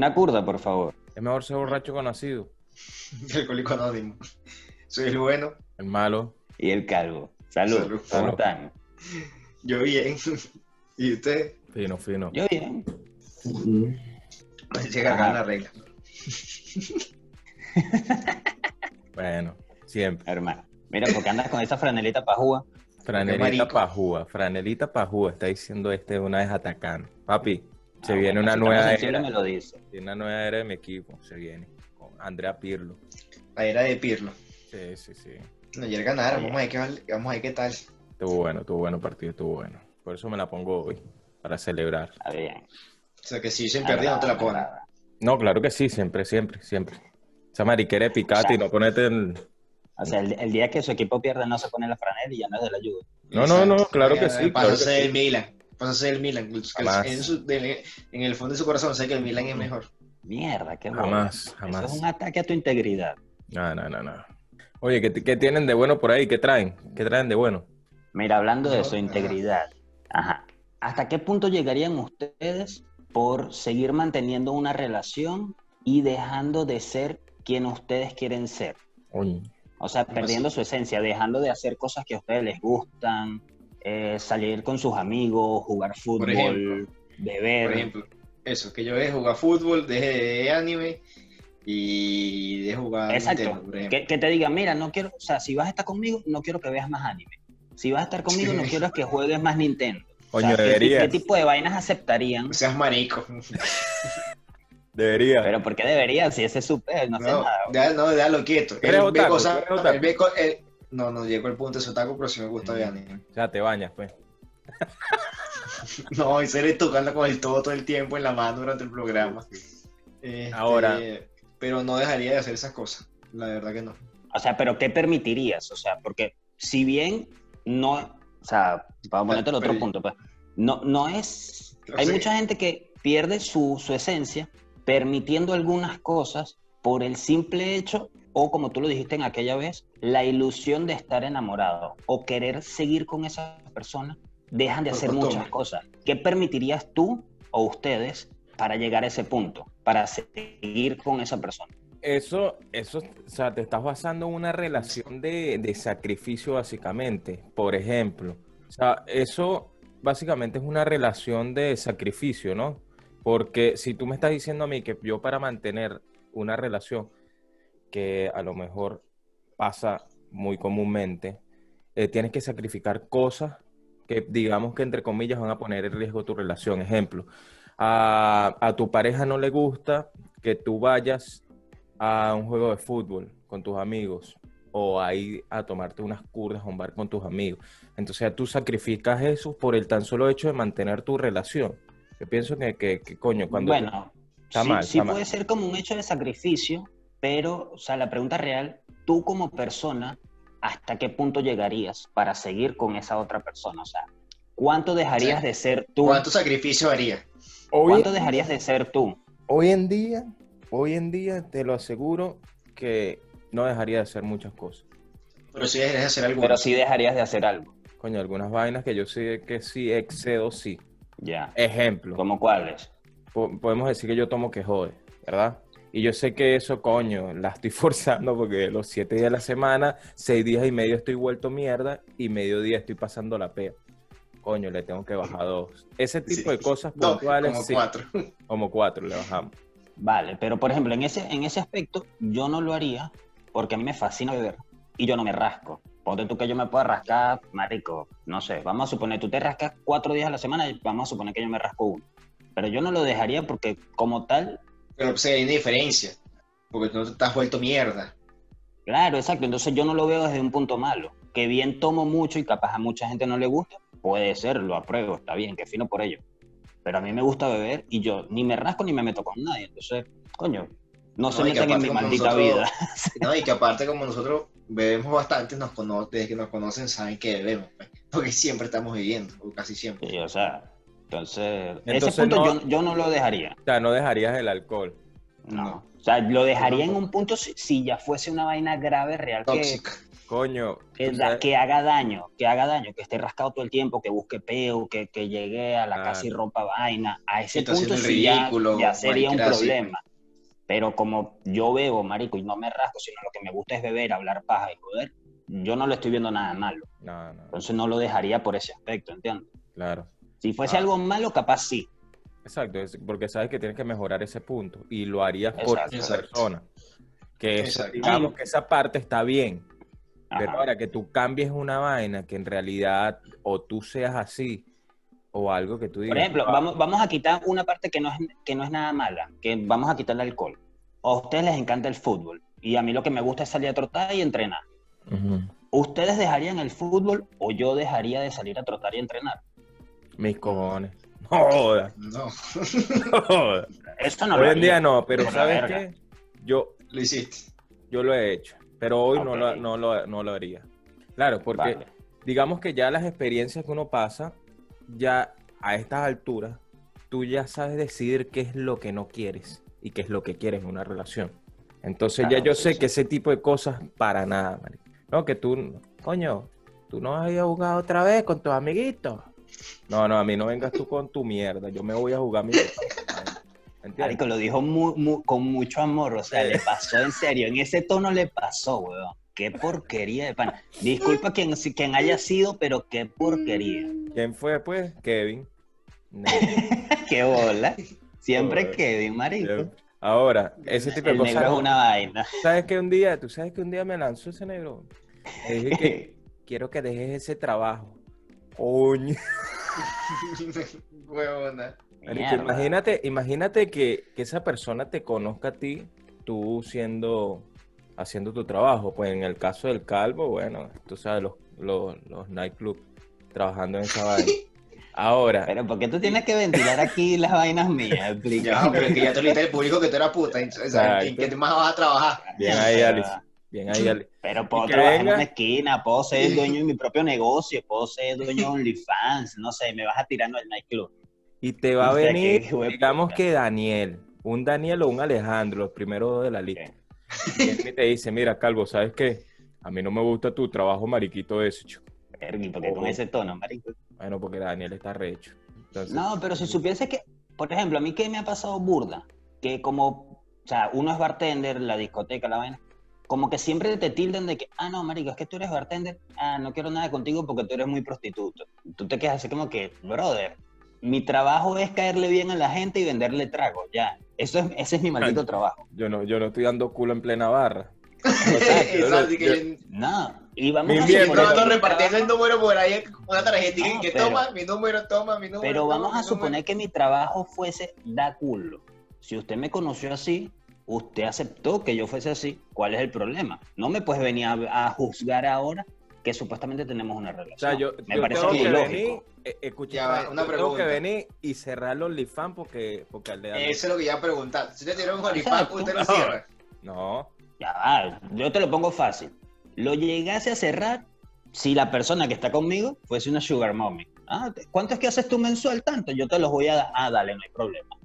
Una curda, por favor. Es mejor ser borracho conocido. Alcohólico anónimo. Soy el bueno. El malo. Y el calvo. Salud. Salud. ¿Cómo Salud. están? Yo bien. ¿Y usted? Fino, fino. Yo bien. Llega acá la regla. Bueno, siempre. Hermano. Mira, porque andas con esa franelita pajúa. Franelita pajúa. Franelita pajúa. Está diciendo este una vez atacando. Papi, se Ah, viene bueno, una nueva era. me lo dice. Tiene una nueva era de mi equipo. Se viene. Con Andrea Pirlo. La era de Pirlo. Sí, sí, sí. No, ayer ganaron. Vamos a ver qué, vamos a ver qué tal. Estuvo bueno, estuvo bueno el partido, estuvo bueno. Por eso me la pongo hoy. Para celebrar. Está bien. O sea, que si dicen perdido, no te la ponen. No, claro que sí, siempre, siempre, siempre. Esa mariquera de picate y no ponete el... O sea, el, el día que su equipo pierde no se pone la franela y ya no es de la ayuda. No, no, no, claro que sí, Pasa claro que sí. Milan. Pasa a ser el Milan. Que. En, su- de- en el fondo de su corazón sé que el Milan es mejor. Mierda, qué bola. Jamás, Eso jamás. es un ataque a tu integridad. No, no, no, no. Oye, ¿qué, qué tienen de bueno por ahí? ¿Qué traen? ¿Qué traen de bueno? Mira, hablando de ajá. integridad. Ajá. ¿Hasta qué punto llegarían ustedes por seguir manteniendo una relación y dejando de ser quien ustedes quieren ser? Oye, O sea, ¿Cómo perdiendo su esencia, dejando de hacer cosas que a ustedes les gustan, eh, salir con sus amigos, jugar fútbol, ejemplo. beber. Por ejemplo, eso, que yo deje de jugar fútbol, deje de anime y de jugar Exacto. Nintendo, por ejemplo. Que, que te digan, mira, no quiero, o sea, si vas a estar conmigo, no quiero que veas más anime. Si vas a estar conmigo, no quiero que juegues más Nintendo. O Coño, sea, ¿qué- deberías. ¿qué, tipo de vainas aceptarían? No seas marico. debería. Pero ¿por qué deberían? Si ese es su no hace No, nada. ya, no, déjalo quieto. ¿Eres Él ve cosas- él ve él- no, no llego al punto de su otaku, pero sí me gusta ver anime. O sea, te bañas, pues. No, y seré tocando con el todo todo el tiempo en la mano durante el programa. Este, Ahora. Pero no dejaría de hacer esas cosas. La verdad que no. O sea, pero ¿qué permitirías? O sea, porque si bien no, o sea, para ponerte el otro Pero- punto, pues, no, no es, hay Sí. mucha gente que pierde su, su esencia permitiendo algunas cosas por el simple hecho, o como tú lo dijiste en aquella vez, la ilusión de estar enamorado o querer seguir con esa persona, dejan de Por hacer costumbre. muchas cosas. ¿Qué permitirías tú o ustedes para llegar a ese punto, para seguir con esa persona? Eso, eso, o sea, te estás basando en una relación de, de sacrificio básicamente. Por ejemplo, o sea, eso básicamente es una relación de sacrificio, ¿no? Porque si tú me estás diciendo a mí que yo para mantener una relación que a lo mejor pasa muy comúnmente, eh, tienes que sacrificar cosas que digamos que entre comillas van a poner en riesgo tu relación. Ejemplo, a, a tu pareja no le gusta que tú vayas a un juego de fútbol con tus amigos o ahí a tomarte unas curdas a un bar con tus amigos. Entonces tú sacrificas eso por el tan solo hecho de mantener tu relación. Yo pienso que, que, que, coño, cuando... Bueno, Está sí, mal, sí puede ser como un hecho de sacrificio, pero, o sea, la pregunta real, tú como persona, ¿hasta qué punto llegarías para seguir con esa otra persona? O sea, ¿cuánto dejarías Sí. de ser tú? ¿Cuánto sacrificio haría? ¿Cuánto dejarías de ser tú? hoy en día, hoy en día te lo aseguro que no dejaría de hacer muchas cosas. Pero si dejarías de hacer algo. Pero sí dejarías de hacer algo. Coño, algunas vainas que yo sé que sí excedo, sí. Ya. Ejemplo. ¿Cómo cuáles? po- podemos decir que yo tomo que jode, ¿verdad? Y yo sé que eso, coño, la estoy forzando porque los siete días de la semana, seis días y medio estoy vuelto mierda y medio día estoy pasando la pea. Coño, le tengo que bajar dos. Ese tipo Sí. de cosas No, puntuales, como sí, cuatro. como cuatro le bajamos. Vale, pero por ejemplo, en ese, en ese aspecto, yo no lo haría porque a mí me fascina beber y yo no me rasco. Ponte tú que yo me pueda rascar, marico, no sé, vamos a suponer, tú te rascas cuatro días a la semana y vamos a suponer que yo me rasco uno. Pero yo no lo dejaría porque como tal, Pero pues, hay una diferencia. Porque tú no te estás vuelto mierda. claro, exacto, entonces yo no lo veo desde un punto malo. Que bien tomo mucho y capaz a mucha gente no le gusta, puede ser, lo apruebo, está bien, que fino por ello. Pero a mí me gusta beber y yo ni me rasco ni me meto con nadie. Entonces, coño, no, se No, metan en mi maldita nosotros- vida. ¿no? Y que aparte como nosotros bebemos bastante, nos cono- desde que nos conocen saben que bebemos. pues. Porque siempre estamos viviendo, o casi siempre. Sí, o sea, entonces, Entonces, ese punto no- yo, yo no lo dejaría. O sea, no dejarías el alcohol. No. No. O sea, lo dejaría en un punto si, si ya fuese una vaina grave, real, que Tóxica. Coño, que, sabes- que haga daño, que haga daño, que esté rascado todo el tiempo, que busque peo, que, que llegue a la Claro. casa y rompa vaina. A ese punto sí ya- ridículo, ya, sería un así. problema. Pero como yo bebo, marico, y no me rasco, sino lo que me gusta es beber, hablar paja y joder, yo no le estoy viendo nada malo. No, no, Entonces no lo dejaría por ese aspecto, ¿entiendes? claro. Si fuese Ah. algo malo, capaz sí. Exacto, es porque sabes que tienes que mejorar ese punto y lo harías por Exacto. esa persona. Que Exacto. digamos que esa parte está bien, pero ahora que tú cambies una vaina que en realidad o tú seas así o algo que tú digas. Por ejemplo, "Ah, vamos, vamos a quitar una parte que no, es, que no es nada mala, que vamos a quitar el alcohol. A ustedes les encanta el fútbol y a mí lo que me gusta es salir a trotar y entrenar. ¿Ustedes dejarían el fútbol o yo dejaría de salir a trotar y entrenar? Mis cojones. No jodas, No, no jodas. Esto no lo Hoy en día no, pero Por ¿sabes verga. qué? Yo, lo hiciste. yo lo he hecho, pero hoy no, lo, no, lo, no lo haría. Claro, porque Vale. digamos que ya las experiencias que uno pasa, ya a estas alturas, tú ya sabes decidir qué es lo que no quieres y qué es lo que quieres en una relación. Entonces ya yo sí, sé sí. que ese tipo de cosas para nada, marico. No, que tú, coño, tú no a ir a jugar otra vez con tus amiguitos. No, no, a mí no vengas tú con tu mierda, yo me voy a jugar mi... Marico, lo dijo mu- mu- con mucho amor, o sea, le pasó en serio, en ese tono le pasó, weón. Qué porquería de pana. Disculpa quien, quien haya sido, pero qué porquería. ¿Quién fue, pues? Kevin. No. Qué bola. Siempre. Kevin, marico. Ahora, ese tipo de cosas. negro es una vaina. ¿Sabes que un día, tú sabes que un día me lanzó ese negro? Le dije que quiero que dejes ese trabajo. Coño. Huevona. Marico, imagínate, imagínate que, que esa persona te conozca a ti, tú siendo, haciendo tu trabajo. Pues en el caso del calvo, bueno, tú sabes, los, los, los nightclubs trabajando en esa vaina. Ahora, Pero ¿por qué tú tienes que ventilar aquí las vainas mías? Explica. Ya, pero es que ya te lo al público que tú eras puta. ¿En qué más vas a trabajar? bien ahí, Alice. Bien ahí, Alice. Pero puedo trabajar en una esquina, puedo ser dueño de mi propio negocio, puedo ser dueño de OnlyFans, no sé, me vas a tirar al nightclub. Y te va a O sea, que venir, digamos que Daniel, un Daniel o un Alejandro, los primeros dos de la lista. Y él te dice, mira, Calvo, ¿sabes qué? A mí no me gusta tu trabajo mariquito ese, chico. ¿Por qué con ese tono, marico? Bueno, porque Daniel está recho. Entonces, No, pero si supiese que, por ejemplo, a mí que me ha pasado burda, que como, o sea, uno es bartender, la discoteca, la vaina, como que siempre te tildan de que, ah, no, marico, es que tú eres bartender, ah, no quiero nada contigo porque tú eres muy prostituto. Tú te quedas así como que, brother, mi trabajo es caerle bien a la gente y venderle trago, ya. Eso es, ese es mi maldito trabajo. yo no, yo no estoy dando culo en plena barra. Yo no- y que yo- yo- No, y vamos Mi a suponer pronto repartiendo el número por ahí, una tarjetita No, que pero- toma mi número, toma mi número. Pero vamos a número. suponer que mi trabajo fuese da culo. Si usted me conoció así, usted aceptó que yo fuese así, ¿cuál es el problema? No me puedes venir a, a juzgar ahora que supuestamente tenemos una relación. O sea, yo, me yo parece tengo que venir, eh, escucha, Ya va, yo una tengo pregunta. que venir y cerrar los OnlyFans porque, porque al de Eso es lo que iba a preguntar. Si te dieron un OnlyFans, usted lo cierra. No, Ya va, yo te lo pongo fácil. Lo llegase a cerrar si la persona que está conmigo fuese una sugar mommy. Ah, ¿Cuánto es que haces tú mensual? Tanto, yo te los voy a dar. Ah, dale, no hay problema.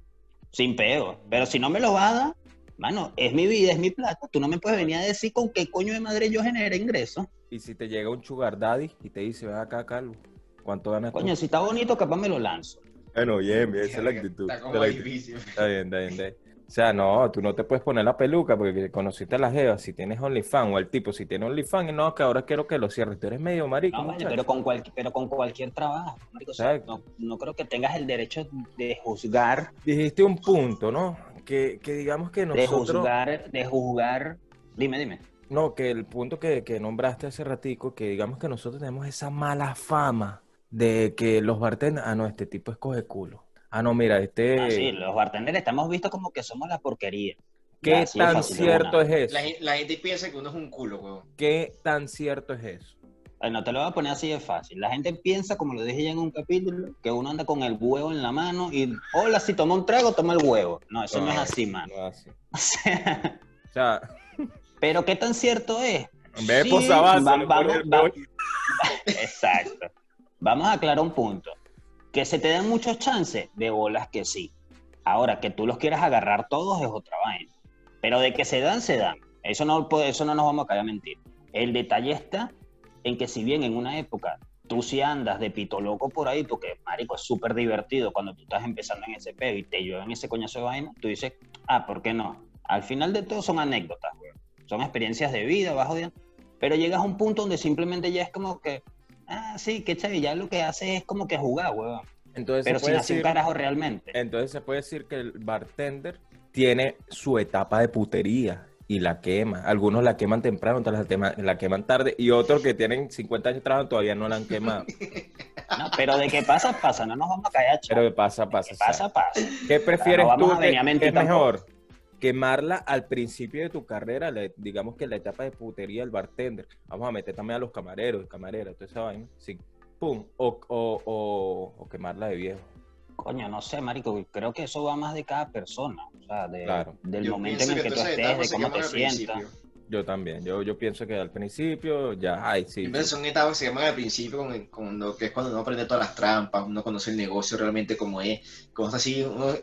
Sin pego. Pero si no me lo vas a dar, mano, es mi vida, es mi plata. Tú no me puedes venir a decir con qué coño de madre yo genere ingresos. y si te llega un sugar daddy y te dice, ven acá, Calvo, ¿cuánto ganas tú? Coño, si está bonito, capaz me lo lanzo. Bueno, bien, bien, esa es la actitud. Está como es la actitud. difícil. Está bien, está bien, está bien. O sea, no, tú no te puedes poner la peluca porque conociste a la jeva, si tienes OnlyFans o el tipo, si tiene OnlyFans, y no, que ahora quiero que lo cierres. Tú eres medio marico, No, muchacho. pero con, cual- pero con cualquier trabajo. marico. O sea, Exacto. no, no creo que tengas el derecho de juzgar, Dijiste un punto, ¿no? Que, que digamos que de nosotros... juzgar, de juzgar. Dime, dime. No, que el punto que, que nombraste hace ratico, que digamos que nosotros tenemos esa mala fama de que los bartenders, ah, no, este tipo escoge culo. Ah, no, mira, este... Ah, sí, los bartenders estamos vistos como que somos la porquería. ¿Qué Ya, de tan de cierto es eso? La, la gente piensa que uno es un culo, huevón. ¿Qué tan cierto es eso? Bueno, te lo voy a poner así de fácil. La gente piensa, como lo dije ya en un capítulo, que uno anda con el huevo en la mano y, hola, si toma un trago, toma el huevo. No, eso no, es así, mano. No es así. O sea, O sea, pero ¿qué tan cierto es? en vez de Sí, posavasos, va- vamos- va-. Exacto. Vamos a aclarar un punto. Que se te den muchos chances, de bolas que sí. Ahora, que tú los quieras agarrar todos es otra vaina. Pero de que se dan, se dan. Eso no, eso no nos vamos a caer a mentir. El detalle está en que si bien en una época tú sí andas de pito loco por ahí, porque, marico, es súper divertido cuando tú estás empezando en ese pedo y te llevan ese coñazo de vaina, tú dices, ah, ¿por qué no? Al final de todo son anécdotas. Son experiencias de vida, bajo de... Pero llegas a un punto donde simplemente ya es como que, ah, sí, qué chévere, ya lo que hace es como que jugar, weón. Entonces Pero se sin puede hacer un decir, carajo realmente. entonces se puede decir que el bartender tiene su etapa de putería y la quema. Algunos la queman temprano, otros la, tema- la queman tarde y otros que tienen 50 años trabajando todavía no la han quemado. No, pero de qué pasa, pasa, no nos vamos a callar, Pero chaval. pasa, pasa. ¿Qué pasa, pasa. ¿Qué prefieres no tú? ¿Qué es mejor? Quemarla al principio de tu carrera, la- digamos que la etapa de putería del bartender. Vamos a meter también a los camareros camareras, toda esa vaina. Sí. Pum. O, o, o, o quemarla de viejo. Coño, no sé, marico, creo que eso va más de cada persona, o sea, de- Claro. del Yo momento en el que tú estés, de cómo te sientas. Yo también. Yo, yo pienso que al principio ya, ay, sí. Siempre son etapas que se llaman al principio, con, con lo que es cuando uno aprende todas las trampas, uno conoce el negocio realmente como es, cosas así, uno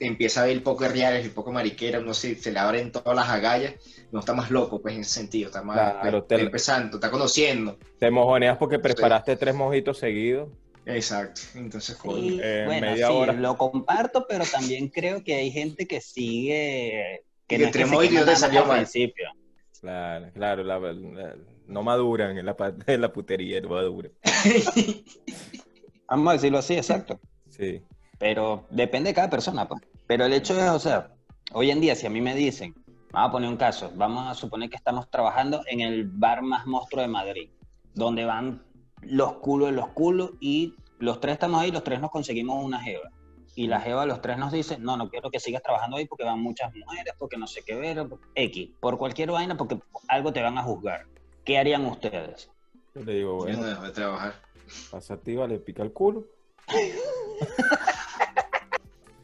empieza a ver poco reales, el poco mariquera, uno se, se le abren todas las agallas, uno está más loco, pues en ese sentido, está más Claro, pues, te- empezando, está conociendo. Te mojoneas porque preparaste tres mojitos seguidos. Exacto, entonces Sí. Eh, bueno, media sí, hora. lo comparto, pero también creo que hay gente que sigue, que no es te salió al mal. principio. Claro, claro, la- la- no maduran en la, en la putería, no maduran. Vamos a decirlo así, exacto. Sí. Pero depende de cada persona, pues. Pero el hecho es, o sea, hoy en día, si a mí me dicen, vamos a poner un caso, vamos a suponer que estamos trabajando en el bar más monstruo de Madrid, donde van los culos de los culos y los tres estamos ahí, los tres nos conseguimos una jeva. Y la jeva, los tres nos dice, no, no quiero que sigas trabajando ahí porque van muchas mujeres, porque no sé qué ver, X, por cualquier vaina, porque algo te van a juzgar. ¿Qué harían ustedes? Yo le digo, bueno, no dejo de trabajar. pasa activa, le pica el culo.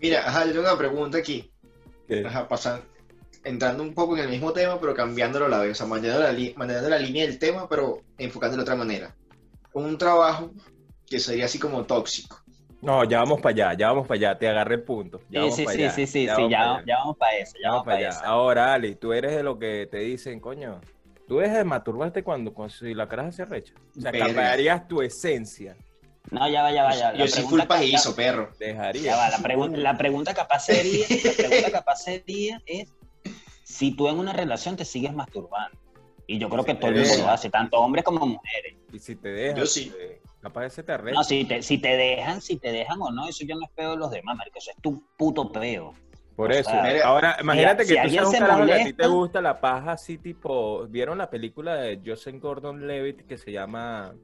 Mira, ajá, yo tengo una pregunta aquí. Ajá, pasan, entrando un poco en el mismo tema, pero cambiándolo a la vez, o sea, manejando la, li- manejando la línea del tema, pero enfocándolo de otra manera. Un trabajo que sería así como tóxico. No, ya vamos para allá, ya vamos para allá, te agarré el punto. Ya Sí, vamos sí, sí, allá, sí, sí, sí, vamos ya, ya vamos para eso, ya ya vamos para para allá. Ahora, Ali, tú eres de lo que te dicen, coño, tú dejas de masturbarte cuando, cuando si la cara se recha. O sea, cambiarías tu esencia. No, ya va, ya va, ya. yo soy full pajizo, perro. Dejarías. Ya va, la, pregun- la pregunta capaz sería, la pregunta capaz sería es si tú en una relación te sigues masturbando. Y yo creo que todo el mundo lo hace, tanto hombres como mujeres. Y si te dejas, Yo sí. capaz ese te arrecha. No, si te, si te dejan, si te dejan o no, eso ya no es peo de los demás, marico, eso es tu puto peo. Por O eso. sea, Ahora, imagínate si que tú alguien seas un se carajo que a ti te gusta la paja así tipo... ¿Vieron la película de Joseph Gordon-Levitt que se llama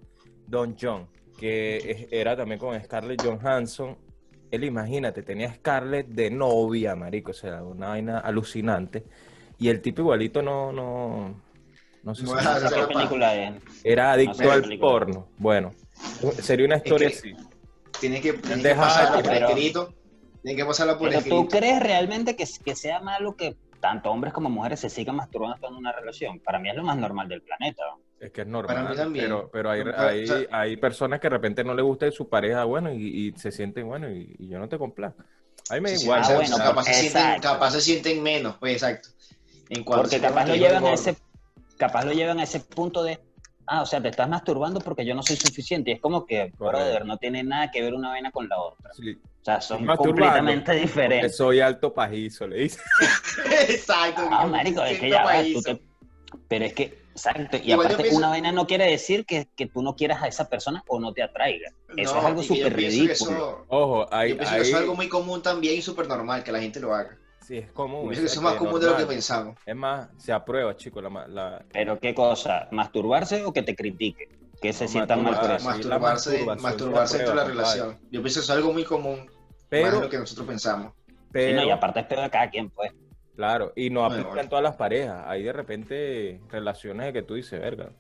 Don John? Que es- era también con Scarlett Johansson. Él, imagínate, tenía a Scarlett de novia, marico, o sea, una vaina alucinante. Y el tipo igualito no... No, no sé No si- ¿Qué película es? Era adicto sé al película. porno. Bueno, sería una historia que- así. Tienes que, tienes que pasarla por pero- escrito. Tienes que pasarla por Pero tú crees realmente que, que sea malo que tanto hombres como mujeres se sigan masturbando en una relación. Para mí es lo más normal del planeta. Es que es Para normal, mí también. pero, pero hay, hay, o sea- hay personas que de repente no le gusta su pareja, bueno, y, y se sienten, bueno, y, y yo no te complazco. A mí me da Sí, igual. Ah, bueno, capaz, se sienten, capaz se sienten menos, pues exacto. En cuanto Porque capaz lo llevan a ese, capaz lo llevan a ese punto de, ah, o sea, te estás masturbando porque yo no soy suficiente. Y es como que, Correcto. brother, no tiene nada que ver una vaina con la otra. Sí, O sea, son completamente diferentes. soy alto pajizo, le dice. Exacto. Ah, marico, es que ya va, pajizo. tú te- Pero es que, exacto. Y Igual aparte, pienso- una vaina no quiere decir que, que tú no quieras a esa persona o no te atraiga. Eso No, es algo súper ridículo. eso- Ojo, hay, Yo pienso que hay- eso es algo muy común también y súper normal que la gente lo haga. Sí, es Yo común. que es más común de lo que pensamos. Es más, se aprueba, chicos, la, la, Pero qué cosa, masturbarse o que te critique, que se No, sientan mal por eso. masturbarse masturbarse se dentro de la relación. Yo pienso que eso es algo muy común, más de pero, lo que nosotros pensamos. Sí, pero, no, y aparte es peor de cada quien, pues. claro, y no Bueno, aplica bueno. en todas las parejas. Hay de repente relaciones de que tú dices, verga,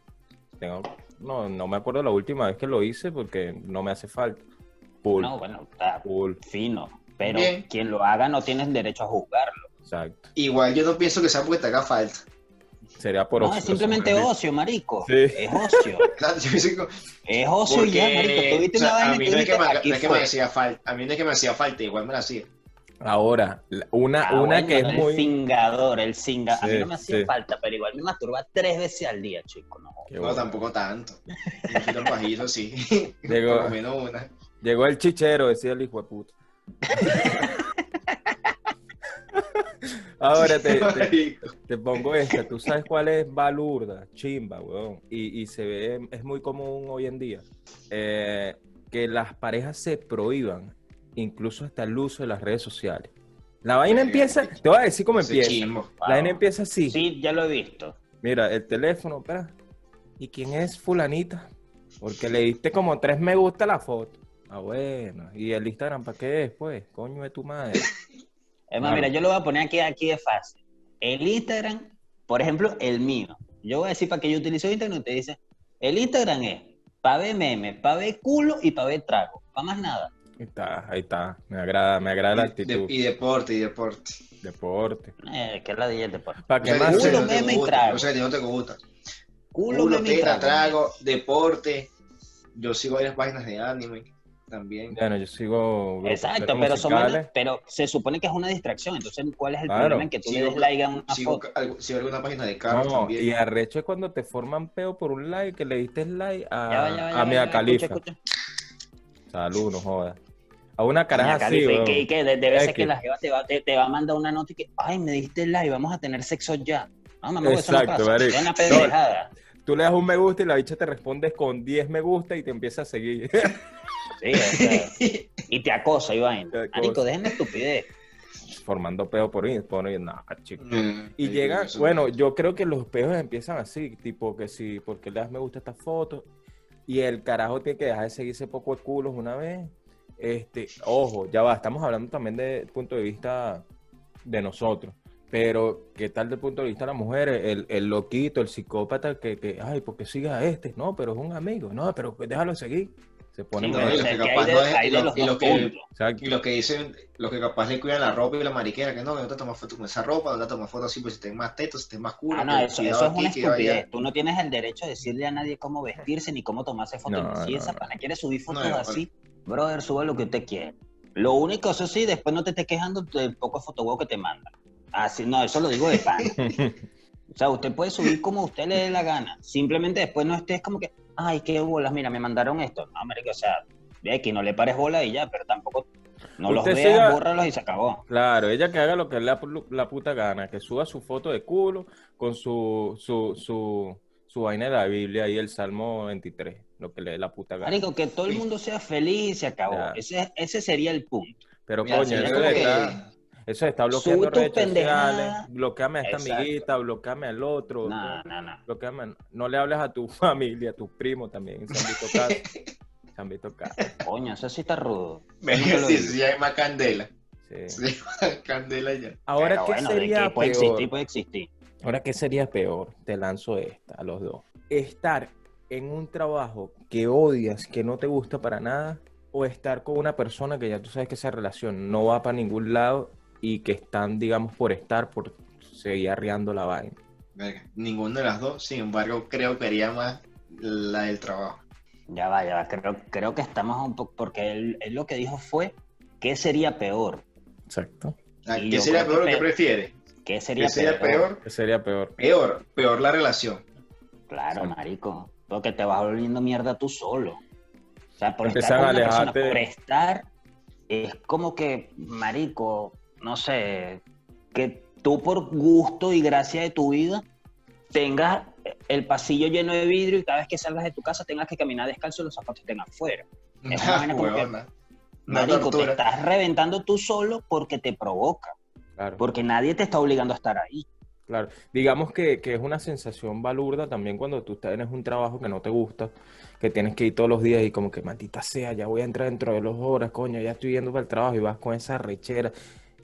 tengo, no, no me acuerdo la última vez que lo hice porque no me hace falta. Full, No, bueno, está full, fino. Pero Bien. quien lo haga no tiene derecho a juzgarlo. exacto. Igual yo no pienso que sea porque te haga falta. Sería por no, ocio, es simplemente ¿no? ocio, marico. Sí. Es ocio. Es ocio ya, marico. Tú porque viste o sea, una vaina a mí no es que, me, no es que me fue. hacía falta, a mí no es que me hacía falta, igual me la hacía. Ahora, una, Ah, una bueno, que es el muy... cingador, el cinga. a mí Sí, no me hacía sí. falta, pero igual me masturba tres veces al día, chico. No. No, bueno. tampoco tanto. Un poquito bajito, sí. Llegó. Por lo menos una. Llegó el chichero, decía el hijo de puta. Ahora te, te- pongo esta. ¿Tú sabes cuál es balurda? Chimba, weón. Y, y se ve, es muy común hoy en día. eh, que las parejas se prohíban, incluso hasta el uso de las redes sociales. La vaina empieza, te voy a decir cómo empieza. chimbo. La vaina empieza así. Sí, ya lo he visto. Mira, el teléfono, espera. ¿Y quién es fulanita? Porque le diste como tres me gusta a la foto. Ah, bueno. ¿Y el Instagram para qué es, pues? Coño de tu madre. Es más, Claro. mira, yo lo voy a poner aquí, aquí de fácil. El Instagram, por ejemplo, el mío. Yo voy a decir para que yo utilice Instagram y te dice, el Instagram es para ver memes, para ver culo y para ver trago. Para más nada. Ahí está, ahí está. Me agrada, me agrada la actitud. y deporte, y deporte. Deporte. Eh, que es la de deporte. ¿Para O qué sea, más? Culo, no meme y trago. O sea, que no te gusta. Culo, Culo, meme y teta, trago. trago, deporte. Yo sigo varias páginas de anime también. Bueno, yo sigo. Exacto, pero, son menos- pero se supone que es una distracción. Entonces, ¿cuál es el Claro. problema en que tú le Sigo- des like a una Sigo, foto? algo- sigo alguna página de carros No, también. y arrecho es cuando te forman peo por un like, que le diste like a, Ya va, ya va, ya a Mia Khalifa. escucha, escucha. Salud, no jodas. A una caraja así, y que, y que de, de veces que la jeva te va, te, te va a mandar una nota y que, ay, me diste like, vamos a tener sexo ya. No, mamá, eso no Exacto, pasa. marico. Es una pendejada. Tú le das un me gusta y la bicha te responde con 10 me gusta y te empieza a seguir. Sí, o sea, y te acosa, vaina. Te acosa. Marico, dejen la estupidez. Formando peo por ahí. Por ahí. No, chico. Mm, Y sí, llega, eso- bueno, yo creo que los peos empiezan así, tipo que si, porque le das me gusta a esta foto, y el carajo tiene que dejar de seguirse poco de culos una vez. Este, ojo, ya va, estamos hablando también del punto de vista de nosotros. Pero, ¿qué tal del punto de vista de la mujer? El, el loquito, el psicópata que, que, ay, ¿por qué sigas a este? No, pero es un amigo. No, pero déjalo seguir. Se pone y los y lo dos que- dicen, los que capaz le cuidan la ropa y la mariquera, que no, que no te tomas fotos con esa ropa, no te tomas fotos así, pues si tenés más tetos, si tenés más culo. Ah, no, eso, eso es una estupidez. Tú no tienes el derecho de decirle a nadie cómo vestirse ni cómo tomarse fotos. No, si no, esa no. pana quiere subir fotos No, así, brother, sube lo que usted quiere. Lo único, eso sí, después no te estés quejando del poco fotoguao que te mandan. Así, no, eso lo digo de pan. O sea, usted puede subir como usted le dé la gana. Simplemente después no estés como que, ay, qué bolas, mira, me mandaron esto. No, marico, o sea, ve que no le pares bola y ya, pero tampoco no los veas, bórralos y se acabó. Claro, ella que haga lo que le da la puta gana, que suba su foto de culo con su, su, su, su vaina de la Biblia y el Salmo 23, lo que le dé la puta gana. Marico, que todo el mundo sea feliz y se acabó. Ese, ese sería el punto. Pero Mira, coño, eso, de que- eso estar bloqueando redes sociales, bloqueame a esta Exacto. amiguita, bloqueame al otro, No, no, no. bloqueame- no le hables a tu familia, a tus primos también, se han visto casos. Se han visto casos, Coño, eso sí está rudo. Lo sí, sí, hay más candela. sí. Sí, candela ya. Ahora, Pero ¿qué bueno, de sería que puede peor? existir, puede existir. Ahora, ¿qué sería peor? Te lanzo esta a los dos. Estar en un trabajo que odias, que no te gusta para nada, o estar con una persona que ya tú sabes que esa relación no va para ningún lado y que están, digamos, por estar, por seguir arriando la vaina. Verga, Ninguna de las dos, sin embargo, creo que haría más la del trabajo. Ya va, ya va. Creo, creo que estamos un poco. Porque él, él lo que dijo fue: ¿qué sería peor? Exacto. Ah, Y ¿Qué sería peor? ¿Qué pe- prefiere? ¿Qué sería, ¿Qué sería peor? peor? ¿Qué sería peor? Peor, peor la relación. Claro, Exacto. marico. Porque te vas volviendo mierda tú solo. O sea, por estar con a una persona, alejarte. por estar, es como que, marico, no sé, que tú por gusto y gracia de tu vida tengas el pasillo lleno de vidrio y cada vez que salgas de tu casa tengas que caminar descalzo y los zapatos estén afuera. Es una como que- Marico, te estás reventando tú solo porque te provoca, Claro. porque nadie te está obligando a estar ahí. Claro, digamos que, que es una sensación balurda también cuando tú tienes un trabajo que no te gusta, que tienes que ir todos los días y como que maldita sea, ya voy a entrar dentro de dos horas, coño, ya estoy yendo para el trabajo y vas con esa rechera,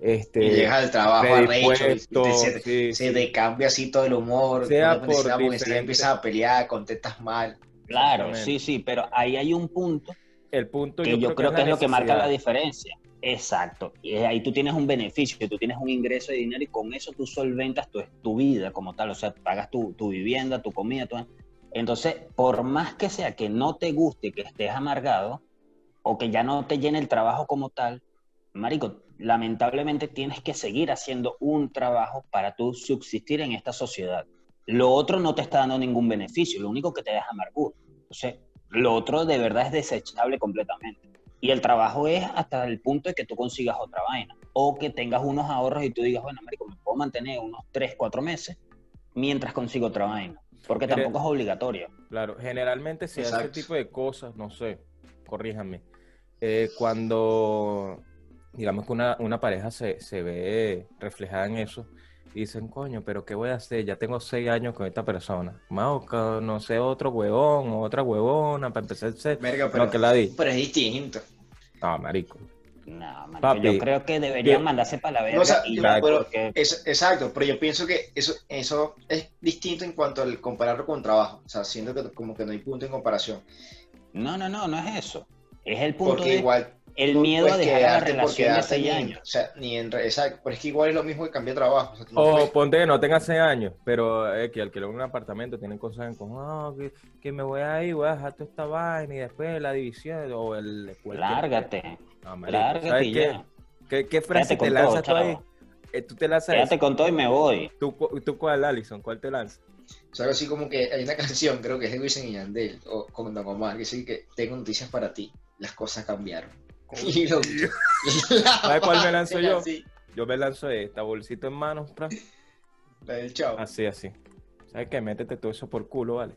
este, Y llegas al trabajo arrecho y predispuesto, te- se, sí, se sí. te cambia así todo el humor. Sea felicidad por si diferentes- empiezas a pelear, contestas mal. Claro, sí, sí, pero ahí hay un punto El punto que yo, creo que, es lo que marca la diferencia. Exacto. Y ahí tú tienes un beneficio, tú tienes un ingreso de dinero y con eso tú solventas tu, tu vida como tal. O sea, pagas tu, tu vivienda, tu comida. tu- Entonces, por más que sea que no te guste, que estés amargado o que ya no te llene el trabajo como tal, Marico, lamentablemente tienes que seguir haciendo un trabajo para tú subsistir en esta sociedad. Lo otro no te está dando ningún beneficio, lo único que te deja amargura. Entonces, lo otro de verdad es desechable completamente. Y el trabajo es hasta el punto de que tú consigas otra vaina. O que tengas unos ahorros y tú digas, bueno, marico, me puedo mantener unos 3, 4 meses mientras consigo otra vaina. Porque Pero- tampoco es obligatorio. Claro, generalmente se hace este tipo de cosas, no sé, corríjanme. eh, cuando, digamos que una, una pareja se, se ve reflejada en eso, y dicen, coño, pero ¿qué voy a hacer? Ya tengo seis años con esta persona. Más no sé, otro huevón o otra huevona para empezar a ser. Verga, No, pero, que la di. pero es distinto. No, marico. No, marico, Papi, yo creo que deberían yo- mandarse para la verga No, o sea, y yo- ya, pero- porque Es, exacto, pero yo pienso que eso, eso es distinto en cuanto al compararlo con trabajo. O sea, siento que como que no hay punto en comparación. no, no, no, no es eso. Es el punto Porque de igual el miedo a puedes dejar la relación seis ni en- años. O sea, ni en... re- Exacto, pero es que igual es lo mismo que cambiar trabajo. O sea, no O puedes- ponte que no tenga seis años, pero eh, que alquiló un apartamento, tienen cosas en común, no, que, que me voy a ir, voy a dejar toda esta vaina y después la división o el... cualquier- Lárgate, No, lárgate ¿sabes y qué? ya. ¿Qué, qué frase Quédate te lanzas todo, tú ahí? Eh, tú te lanzas Quédate eso. con todo y me voy. ¿Tú, ¿Tú cuál, Alison? ¿Cuál te lanzas? O sea, algo así como que hay una canción, creo que es de Wisin y Yandel, o con Don Omar, que dice que tengo noticias para ti, las cosas cambiaron. ¿Sabes cuál me lanzo yo? Yo me lanzo esta bolsito en manos, pra, la del chavo. así, así. ¿Sabes qué? Métete todo eso por culo, ¿vale?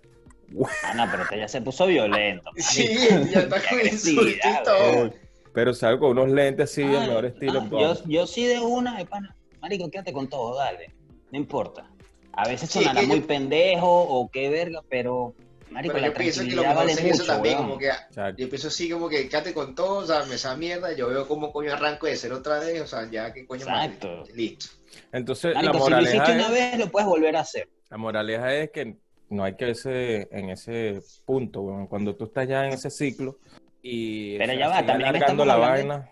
Ah, no, pero este ya se puso violento. Sí, ya está con weón. Pero salgo con unos lentes así de Ay, mejor estilo. ah, yo, yo sí de una, de pana. Marico, quédate con todo, dale. No importa. A veces Sí, sonará yo- muy pendejo o qué verga, pero, marico, Pero la yo pienso que lo mejor vale es eso mucho, también, como que Exacto. yo pienso así como que quédate con todo, o sea, me esa mierda, yo veo cómo coño arranco de ser otra vez, o sea, ya que coño madre, Exacto. listo. Entonces, Marico, la si lo hiciste moraleja, una vez, lo puedes volver a hacer. la moraleja es que no hay que irse en ese punto, weón. Cuando tú estás ya en ese ciclo y Pero o sea, ya va, también alargando estamos la hablando- vaina.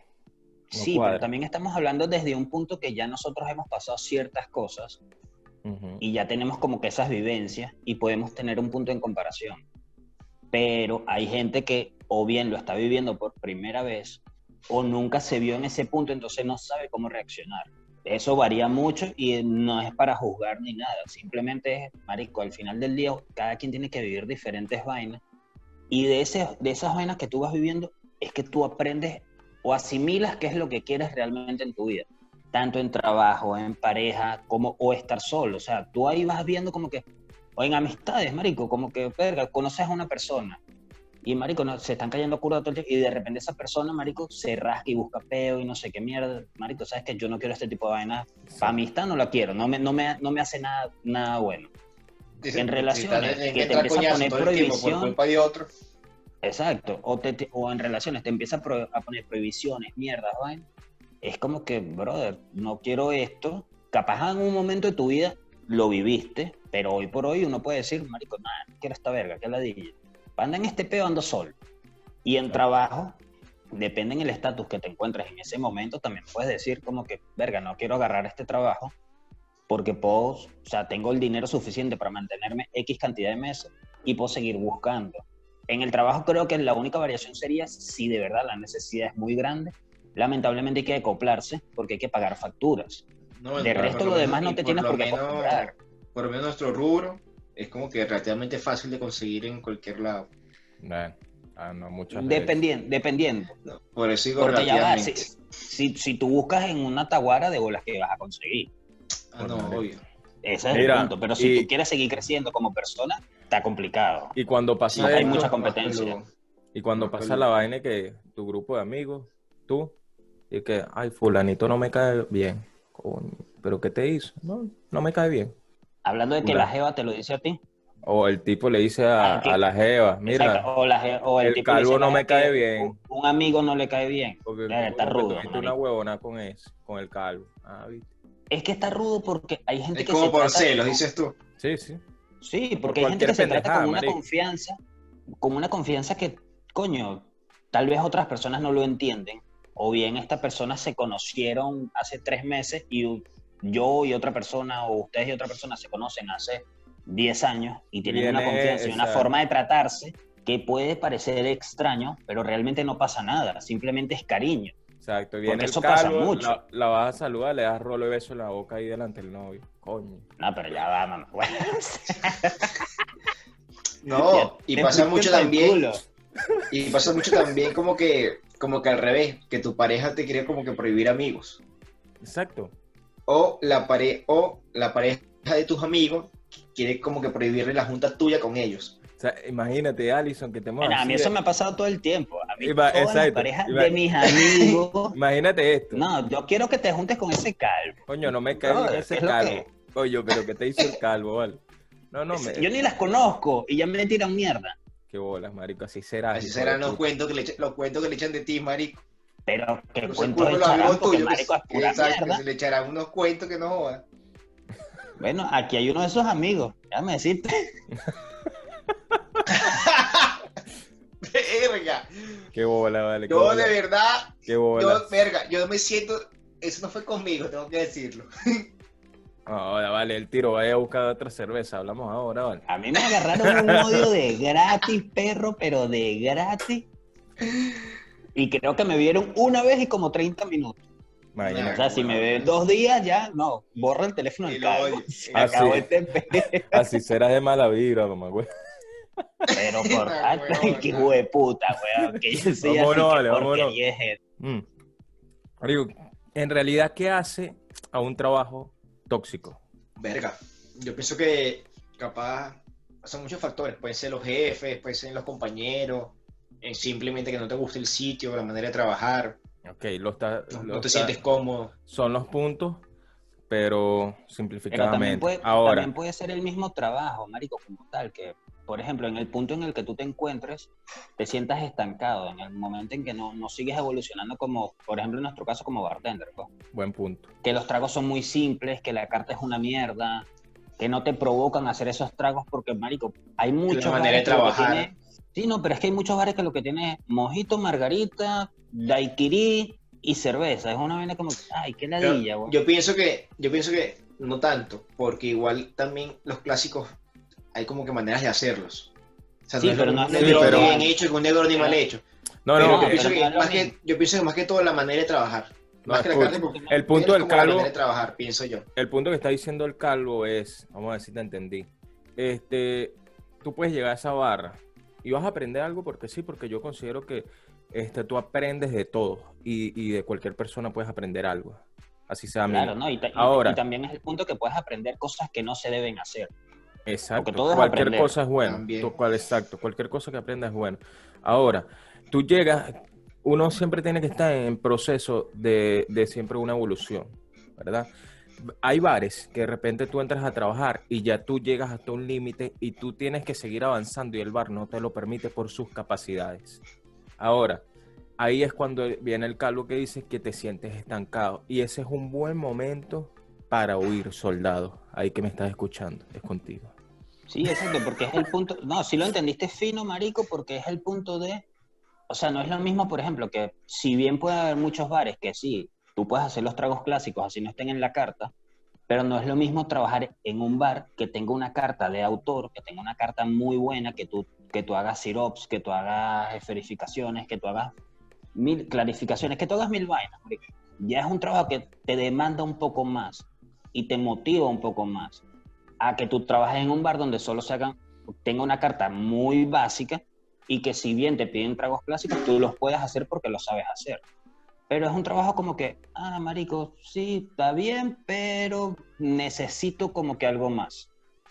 no sí, cuadra. pero también estamos hablando desde un punto que ya nosotros hemos pasado ciertas cosas Y ya tenemos como que esas vivencias y podemos tener un punto en comparación. Pero hay gente que o bien lo está viviendo por primera vez o nunca se vio en ese punto, entonces no sabe cómo reaccionar. Eso varía mucho y no es para juzgar ni nada, simplemente marico, al final del día cada quien tiene que vivir diferentes vainas y de, ese, de esas vainas que tú vas viviendo es que tú aprendes o asimilas qué es lo que quieres realmente en tu vida tanto en trabajo, en pareja, como o estar solo. O sea, tú ahí vas viendo como que, o en amistades, marico, como que, verga, conoces a una persona y, marico, no, se están cayendo curvas todo el tiempo y de repente esa persona, marico, se rasca y busca peo y no sé qué mierda. Marico, sabes que yo no quiero este tipo de vainas. Para amistad no la quiero, no me, no me, no me hace nada, nada bueno. Dice, En relaciones, en que te empieza a poner prohibición. Por culpa de otro. Exacto. O, te- te- o en relaciones te empieza a, pro- a poner prohibiciones, mierdas, vaina. Es como que, brother, no quiero esto. Capaz en un momento de tu vida lo viviste, pero hoy por hoy uno puede decir, marico, nada, no quiero esta verga, que ladilla. Anda en este peo, ando solo. Y en trabajo, depende en el estatus que te encuentres en ese momento, también puedes decir como que, verga, no quiero agarrar este trabajo porque puedo, o sea, tengo el dinero suficiente para mantenerme X cantidad de meses y puedo seguir buscando. En el trabajo creo que la única variación sería si de verdad la necesidad es muy grande. Lamentablemente hay que acoplarse porque hay que pagar facturas. No, De resto, lo lo demás no te tienes por qué menos- acostumbrar. Por lo menos nuestro rubro es como que relativamente fácil de conseguir en cualquier lado. Bueno, ah, no, muchas veces. Dependiendo, dependiendo. ¿no? Por eso digo Porque ya va, si, si, si tú buscas en una taguara de bolas que vas a conseguir. Ah, no, obvio. Ese es Mira, el punto. Pero si y- tú quieres seguir creciendo como persona, está complicado. Y cuando pasa hay esto- mucha competencia. Y cuando pasa la vaina que tu grupo de amigos, tú, y que, ay, fulanito no me cae bien. Coño, ¿pero qué te hizo? No, no me cae bien. Hablando de que Mira. la jeva te lo dice a ti. O el tipo le dice a, a la jeva, mira, Exacto, O, la je- o el, el tipo le calvo dice a la no me cae bien. Un, un amigo no le cae bien. porque Claro, está rudo, una huevona con ese, con el calvo. Ah, ¿viste? Es que está rudo porque hay gente Es que como se por celos, dices tú. Sí, sí. Sí, Por porque hay gente que se trata con una confianza, con una confianza que, coño, tal vez otras personas no lo entienden. O bien estas personas se conocieron hace tres meses y yo y otra persona, o ustedes y otra persona se conocen hace 10 años y tienen una confianza y una forma de tratarse que puede parecer extraño, pero realmente no pasa nada, simplemente es cariño. Exacto, viene Porque el eso pasa mucho. La, la vas a saludar, le das rolo y beso en la boca ahí delante del novio. Coño. No, pero ya va, mamá. Bueno, No, y pasa mucho también, y pasa mucho también como que, como que al revés, que tu pareja te quiere como que prohibir amigos. Exacto. O la pare o la pareja de tus amigos quiere como que prohibirle la junta tuya con ellos. O sea, imagínate, Alison, que te Bueno, a mí eso me ha pasado todo el tiempo. A mí Iba- todas las exacto, parejas iba- de mis amigos. Imagínate esto. No, yo quiero que te juntes con ese calvo. Coño, no me caigo Brother, ese calvo. que- Oye, pero que te hizo el calvo, ¿vale? No, no, me... Yo ni las conozco y ya me tiran mierda. Qué bolas, marico, así será. Así de los cuentos que le echan, los cuentos que le echan de ti, marico. Pero que Los cuento de los amigos charanco, que tuyos, que- marico es pura exacto, mierda. se le echarán unos cuentos que no jodan. Bueno, aquí hay uno de esos amigos, déjame decirte. Verga. Qué bola, vale. Qué Yo bola. de verdad, Qué bola. yo, verga, yo me siento, eso no fue conmigo, tengo que decirlo. Ahora, vale, el tiro, vaya a buscar otra cerveza. Hablamos ahora, vale. A mí me agarraron un odio de gratis, perro, pero de gratis. Y creo que me vieron una vez y como 30 minutos. Imagínate. O sea, si me ven dos días, ya, no, borra el teléfono del odio. Se Ah, acabó este Así serás de mala vibra, mamá, güey. Pero por Ah, ay, qué hijo de puta, weón. Que yo soy Vámonos, así, vale, que vámonos. Mm. En realidad, ¿qué hace a un trabajo tóxico? Verga, yo pienso que capaz son muchos factores, pueden ser los jefes, pueden ser los compañeros, eh, simplemente que no te guste el sitio, la manera de trabajar, Ok, lo está, no, lo no te está- sientes cómodo. son los puntos, pero Pero también simplificadamente. puede, Ahora, también puede ser el mismo trabajo, marico, como tal, que, por ejemplo, en el punto en el que tú te encuentres, te sientas estancado, en el momento en que no, no sigues evolucionando como, por ejemplo, en nuestro caso como bartender, pues. buen punto. que los tragos son muy simples, que la carta es una mierda, que no te provocan hacer esos tragos porque, marico, hay muchos manera de bares que que trabajar. tiene- Sí, no, pero es que hay muchos bares que lo que tiene es mojito, margarita, daiquiri y cerveza. Es una vaina como, ay, qué ladilla, güey. yo pienso que, yo pienso que no tanto, porque igual también los clásicos hay como que maneras de hacerlos. O sea, Sí, no pero no un negro pero- bien hecho y un negro ni mal hecho. No, no, yo, pienso que más que, yo pienso que más que todo la manera de trabajar. No, Más que la escucha, carta, porque el punto es del calvo, manera de trabajar, pienso yo. el punto que está diciendo el calvo es, vamos a ver si te entendí. Este, tú puedes llegar a esa barra y vas a aprender algo porque sí, porque yo considero que este, tú aprendes de todo y, y de cualquier persona puedes aprender algo. Así sea Claro. ¿no? Y, ta- y- Ahora. y también es el punto que puedes aprender cosas que no se deben hacer. Exacto. Porque todo es cualquier aprender. cosa es bueno. También. Tú- cual- exacto. Cualquier cosa que aprendas es bueno. Ahora, tú llegas, uno siempre tiene que estar en proceso de, de siempre una evolución, ¿verdad? Hay bares que de repente tú entras a trabajar y ya tú llegas hasta un límite y tú tienes que seguir avanzando y el bar no te lo permite por sus capacidades. Ahora, ahí es cuando viene el calvo que dice que te sientes estancado y ese es un buen momento para huir, soldado. Ahí que me estás escuchando, es contigo. Sí, exacto, porque es el punto. No, si lo entendiste fino, marico, porque es el punto de. O sea, no es lo mismo, por ejemplo, que si bien puede haber muchos bares que sí, tú puedes hacer los tragos clásicos así no estén en la carta, pero no es lo mismo trabajar en un bar que tenga una carta de autor, que tenga una carta muy buena, que tú, que tú hagas sirops, que tú hagas esferificaciones, que tú hagas mil clarificaciones, que tú hagas mil vainas. Ya es un trabajo que te demanda un poco más y te motiva un poco más a que tú trabajes en un bar donde solo se hagan, tenga una carta muy básica y que si bien te piden tragos clásicos, tú los puedas hacer porque lo sabes hacer. Pero es un trabajo como que, ah, marico, sí, está bien, pero necesito como que algo más.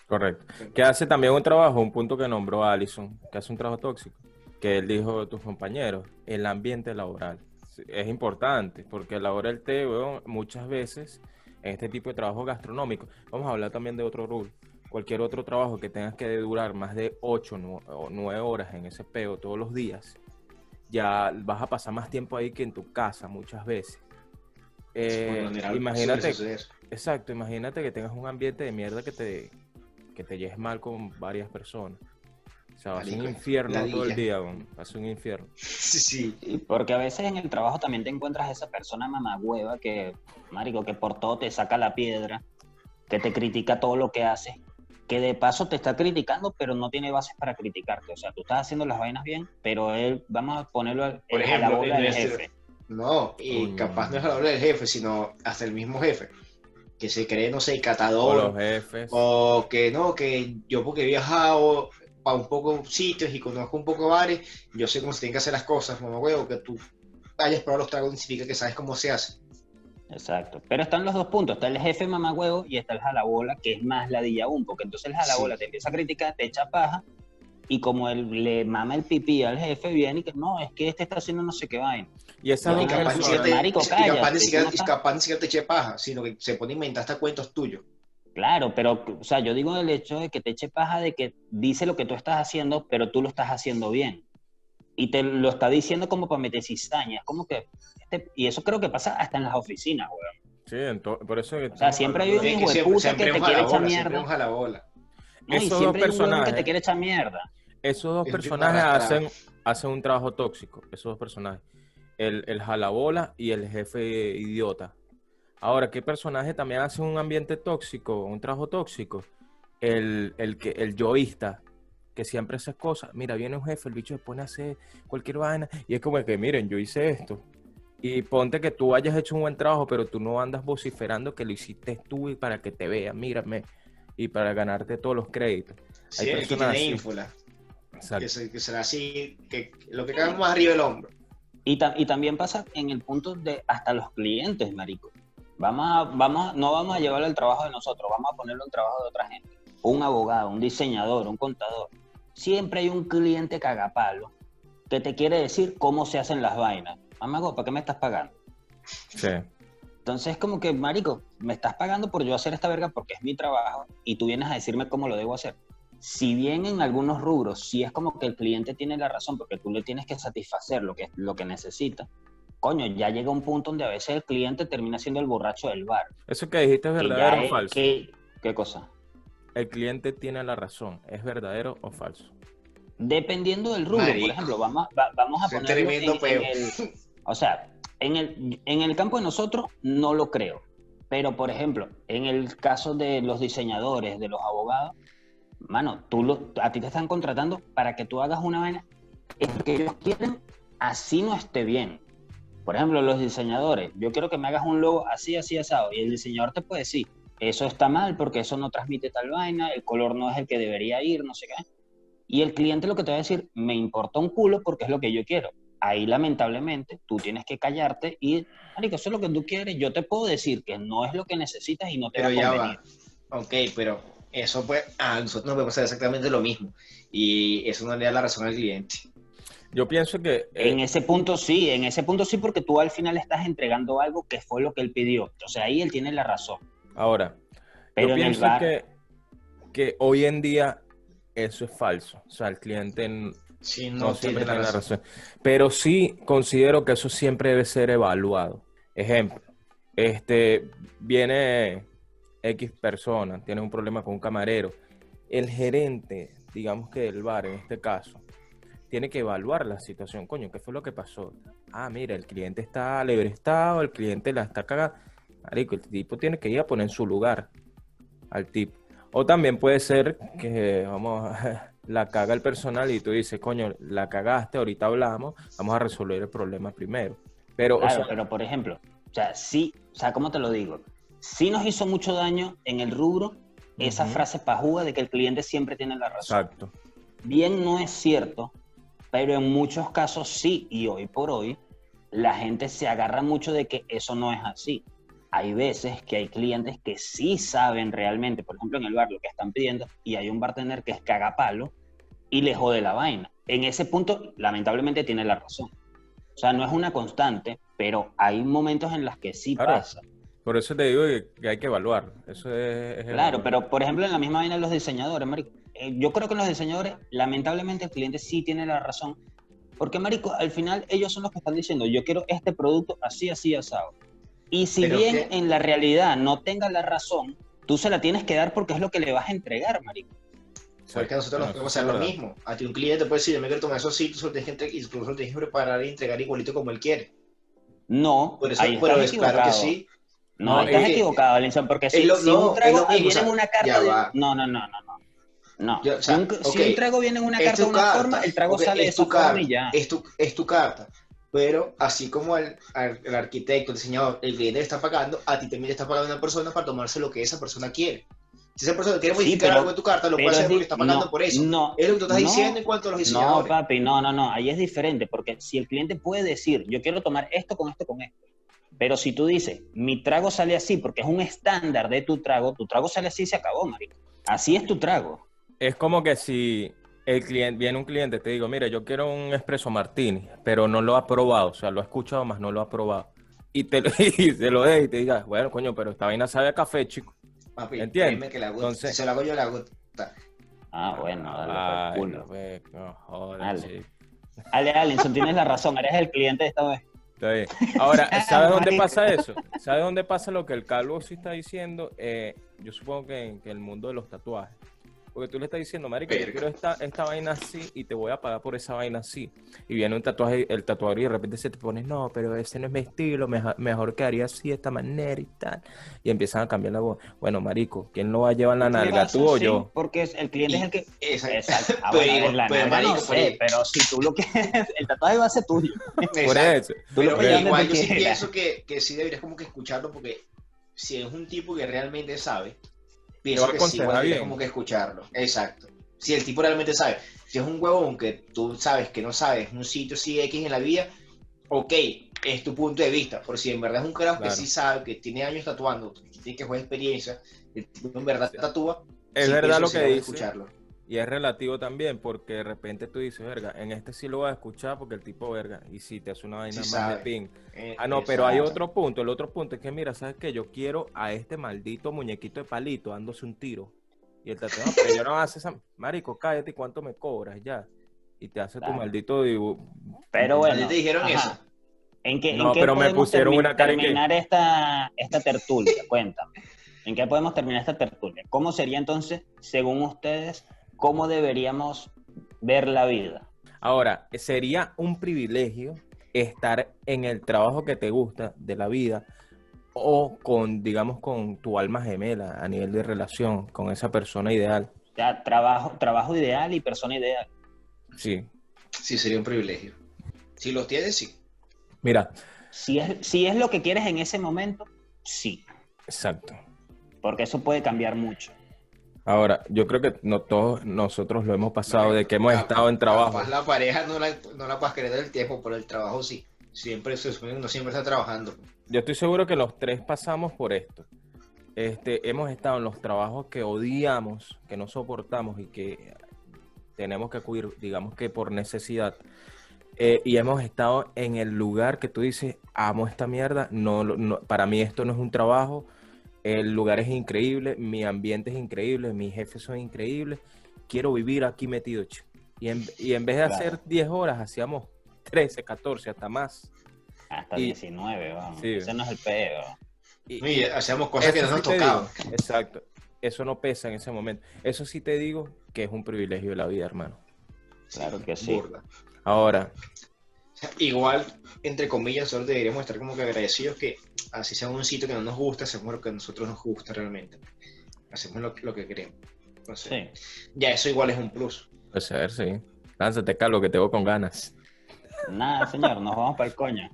Correcto. Que hace también un trabajo, un punto que nombró Allison, que hace un trabajo tóxico, que él dijo de tus compañeros, el ambiente laboral. Es importante, porque a la hora del té, muchas veces, en este tipo de trabajo gastronómico, vamos a hablar también de otro rule, cualquier otro trabajo que tengas que durar más de 8 o 9 horas en ese peo todos los días, ya vas a pasar más tiempo ahí que en tu casa muchas veces. Eh, imagínate. Exacto, imagínate que tengas un ambiente de mierda que te, que te lleves mal con varias personas. O sea, va a ser un infierno todo el día, weón. va a ser un infierno. Sí, sí. Porque a veces en el trabajo también te encuentras esa persona mamagüeva que, marico, que por todo te saca la piedra, que te critica todo lo que haces, que de paso te está criticando, pero no tiene bases para criticarte. O sea, tú estás haciendo las vainas bien, pero él, vamos a ponerlo al- Por a la ejemplo, bola del nuestro- jefe. No, y capaz no es hablar del jefe, sino hasta el mismo jefe, que se cree, no sé, O los catador, jefes. o que no, que yo porque he viajado para un poco sitios y conozco un poco bares, yo sé cómo se tienen que hacer las cosas, mamá huevo, que tú hayas probado los tragos significa que sabes cómo se hace. Exacto. Pero están los dos puntos. Está el jefe mamagüevo y está el jalabola, que es más ladilla aún, porque entonces el jalabola Sí. te empieza a criticar, te echa paja, y como él le mama el pipí al jefe, viene y que no, es que este está haciendo no sé qué vaina. Y tú no y capaz ni siquiera te eche paja, sino que se pone a inventar hasta cuentos tuyos. Claro, pero, o sea, yo digo el hecho de que te eche paja de que dice lo que tú estás haciendo, pero tú lo estás haciendo bien. Y te lo está diciendo como para meter cizaña. Es como que, este- y eso creo que pasa hasta en las oficinas, weón. Sí, ento- por eso que O sea, siempre hay un hijo de siempre, puta siempre que te quiere echar siempre mierda. No, y Esos dos siempre hay un weón que personajes. te quiere echar mierda. Esos dos Es personajes hacen, hacen un trabajo tóxico, esos dos personajes. El, el jalabola y el jefe idiota. Ahora, ¿qué personaje también hace un ambiente tóxico, un trabajo tóxico? El, el, que, el yoísta, que siempre hace cosas. Mira, viene un jefe, el bicho se pone a hacer cualquier vaina y es como que, miren, yo hice esto. Y ponte que tú hayas hecho un buen trabajo, pero tú no andas vociferando que lo hiciste tú y para que te vean, mírame, y para ganarte todos los créditos. Sí, Hay el que personas tiene así. que, se- que será así, que lo que cae más arriba del hombro. Y, ta- y también pasa en el punto de hasta los clientes, marico. Vamos a, vamos no vamos a llevarlo al trabajo de nosotros, vamos a ponerlo al trabajo de otra gente. Un abogado, un diseñador, un contador. Siempre hay un cliente cagapalo que te quiere decir cómo se hacen las vainas. Mamago, ¿para qué me estás pagando? Sí. Entonces es como que, marico, me estás pagando por yo hacer esta verga porque es mi trabajo y tú vienes a decirme cómo lo debo hacer. Si bien en algunos rubros sí es como que el cliente tiene la razón porque tú le tienes que satisfacer lo que, lo que necesita, coño, ya llega un punto donde a veces el cliente termina siendo el borracho del bar. Eso que dijiste es verdadero o falso. que- ¿Qué cosa? El cliente tiene la razón. ¿Es verdadero o falso? Dependiendo del rubro, Marico. por ejemplo, vamos, va- vamos a el- o sea, en el, en el campo de nosotros no lo creo, pero por ejemplo, en el caso de los diseñadores, de los abogados, mano, tú lo- a ti te están contratando para que tú hagas una vaina es que ellos quieren, así no esté bien. Por ejemplo, los diseñadores, yo quiero que me hagas un logo así, así, asado, y el diseñador te puede decir, eso está mal porque eso no transmite tal vaina, el color no es el que debería ir, no sé qué. Y el cliente lo que te va a decir, me importa un culo porque es lo que yo quiero. Ahí lamentablemente tú tienes que callarte y, marico, eso es lo que tú quieres. Yo te puedo decir que no es lo que necesitas y no te Pero va a ya convenir. va. Ok, pero eso pues, a nosotros nos puede pasar exactamente lo mismo. Y eso no le da la razón al cliente. Yo pienso que eh, En ese punto sí, en ese punto sí, porque tú al final estás entregando algo que fue lo que él pidió. O sea, ahí él tiene la razón. ahora, Pero yo pienso bar, que, que hoy en día eso es falso. O sea, el cliente Sí, no, no, siempre tiene la tiene la razón. razón. Pero sí considero que eso siempre debe ser evaluado. Ejemplo, este viene X persona, tiene un problema con un camarero. El gerente, digamos que del bar en este caso, tiene que evaluar la situación. Coño, ¿qué fue lo que pasó? Ah, mira, el cliente está alebrestado, el cliente la está cagando. Marico, el tipo tiene que ir a poner en su lugar al tipo. O también puede ser que, vamos, la caga el personal y tú dices, coño, la cagaste, ahorita hablamos, vamos a resolver el problema primero. Pero, o claro, sea, pero por ejemplo, o sea, sí, o sea, ¿cómo te lo digo? Sí nos hizo mucho daño en el rubro esa frase pajúa de que el cliente siempre tiene la razón. exacto. bien no es cierto, pero en muchos casos sí, y hoy por hoy la gente se agarra mucho de que eso no es así. Hay veces que hay clientes que sí saben realmente, por ejemplo en el bar, lo que están pidiendo, y hay un bartender que es cagapalo y le jode la vaina. En ese punto, lamentablemente, tiene la razón. O sea, no es una constante, pero hay momentos en los que sí Claro. pasa. Por eso te digo que, hay que evaluar. Eso es, es Claro, evaluar. pero por ejemplo en la misma vaina de los diseñadores, marico. Eh, yo creo que los diseñadores, lamentablemente el cliente sí tiene la razón, porque marico, al final ellos son los que están diciendo, yo quiero este producto así, así, asado. Y si Pero bien que- en la realidad no tenga la razón, tú se la tienes que dar porque es lo que le vas a entregar, marico. Porque nosotros nos podemos hacer lo mismo. A ti un cliente puede decir, yo me quiero tomar eso sí, tú solo tienes que, entre- y tú solo tienes que preparar y entregar igualito como él quiere. No, Por eso, ahí pero estás es claro que equivocado. sí. No, No, estás es equivocado, Alinson, porque si, lo- si no, un trago mismo, viene o en sea, una carta de... No, no, no, no, no. No, Yo, o sea, si, un, si ok, un trago viene en una carta de una carta, forma, el trago ok, sale de es tu esa forma carta, y ya. Es tu, es tu carta. Pero así como el, el arquitecto, el diseñador, el cliente le está pagando, a ti también le está pagando una persona para tomarse lo que esa persona quiere. Si esa persona quiere Sí, modificar pero- algo en tu carta, lo puede hacer porque está pagando no, por eso. No, es lo que tú estás no, diciendo en cuanto a los No, diseñadores. papi, no, no, no. Ahí es diferente, porque si el cliente puede decir, yo quiero tomar esto con esto con esto, pero si tú dices, mi trago sale así, porque es un estándar de tu trago, tu trago sale así y se acabó, marico. Así es tu trago. Es como que si el cliente, viene un cliente, te digo, mira, yo quiero un espresso martini, pero no lo ha probado, o sea, lo ha escuchado, más no lo ha probado. Y te, lo- y se lo dé y te diga, bueno, coño, pero esta vaina sabe a café, chico. Papi, ¿Entiendes? que la gusta. Entonces- si se lo hago yo, la gusta. Ah, bueno, dale, Ay, culo. ve, no Dale. Ale, tienes la razón, eres el cliente de esta vez. Está bien. Ahora, ¿sabes dónde pasa eso? ¿Sabes dónde pasa lo que el calvo sí está diciendo? Eh, yo supongo que en que el mundo de los tatuajes. Porque tú le estás diciendo, marico, yo quiero esta, esta vaina así y te voy a pagar por esa vaina así. Y viene un tatuaje, el tatuador y de repente se te pone, no, pero ese no es mi estilo, mejor, mejor quedaría así, de esta manera y tal. Y empiezan a cambiar la voz. Bueno, marico, ¿quién lo va a llevar en la nalga, tú o Sí, yo? Porque el cliente es el que... Exacto. Ah, Pero bueno, la pero, nalga no marico, sé, pero- pero si tú lo quieres, el tatuaje va a ser tuyo. Por eso. Tú lo Pero igual yo sí pienso que, que sí deberías como que escucharlo porque si es un tipo que realmente sabe, pienso que sí deberías bien. como que escucharlo. Exacto. Si el tipo realmente sabe. Si es un huevón que tú sabes que no sabes un sitio así X en la vida, ok, es tu punto de vista. Por si en verdad es un carajo Claro. que sí sabe, que tiene años tatuando, que tiene que jugar experiencia, tipo en verdad tatúa, Es verdad lo que dice. escucharlo. Y es relativo también, porque de repente tú dices, verga, en este sí lo voy a escuchar porque el tipo, verga, y si te hace una vaina Sí más sabe. de ping. Eh, Ah, no, pero hay otro punto. El otro punto es que, mira, ¿sabes qué? Yo quiero a este maldito muñequito de palito dándose un tiro. Y el tatuador, no, pero yo no hace esa. Marico, cállate, ¿y cuánto me cobras ya? Y te hace tu maldito dibujo. Pero ¿A bueno. te dijeron ajá. eso? ¿En qué, No, en qué pero me podemos pusieron termi- una cara que- terminar esta, esta tertulia? Cuéntame. ¿En qué podemos terminar esta tertulia? ¿Cómo sería entonces, según ustedes, cómo deberíamos ver la vida? Ahora, sería un privilegio estar en el trabajo que te gusta de la vida o con, digamos, con tu alma gemela a nivel de relación con esa persona ideal. O sea, trabajo, trabajo ideal y persona ideal. Sí. Sí, sería un privilegio. Si los tienes, sí. Mira, Si es, si es lo que quieres en ese momento, sí. exacto. Porque eso puede cambiar mucho. Ahora, yo creo que no todos nosotros lo hemos pasado de que hemos estado en trabajo. la pareja no la, no la puedes querer del tiempo, pero el trabajo sí. Siempre se supone uno siempre está trabajando. Yo estoy seguro que los tres pasamos por esto. Este, hemos estado en los trabajos que odiamos, que no soportamos y que tenemos que acudir, digamos que por necesidad. Eh, y hemos estado en el lugar que tú dices, amo esta mierda, no, no- para mí esto no es un trabajo, el lugar es increíble, mi ambiente es increíble, mis jefes son increíbles, quiero vivir aquí metido. Y en, y en vez de Claro. hacer 10 horas, hacíamos 13, 14, hasta más. Hasta Y- 19, vamos. Sí. Ese no es el pedo. Y- Y hacemos cosas que no sí nos te tocaban. digo, Exacto. Eso no pesa en ese momento. Eso sí te digo que es un privilegio de la vida, hermano. Claro que sí. Burda. Ahora, Igual, entre comillas, nosotros deberíamos estar como que agradecidos que así sea un sitio que no nos gusta, hacemos lo que a nosotros nos gusta realmente. Hacemos lo, lo que queremos. Entonces, Sí. ya eso igual es un plus. pues a ver, sí. Lánzate, Carlos, que te veo con ganas. Nada, señor, nos vamos para el coño.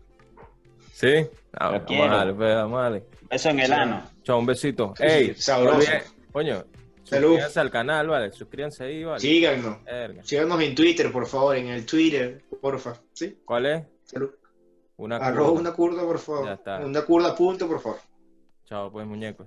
¿Sí? Ah, Lo vamos quiero. a darle, pues, vamos a darle. Eso en el ano. Chao, un besito. Sí, ¡Ey! sí, sabroso. Coño, Salud. suscríbanse al canal, ¿vale? Suscríbanse ahí, ¿vale? Síganos. Verga. Síganos en Twitter, por favor, en el Twitter, porfa. ¿Sí? ¿Cuál es? Salud. Una Arroba una curda, por favor. Ya está. Una curda, punto, por favor. Chao, pues, muñeco.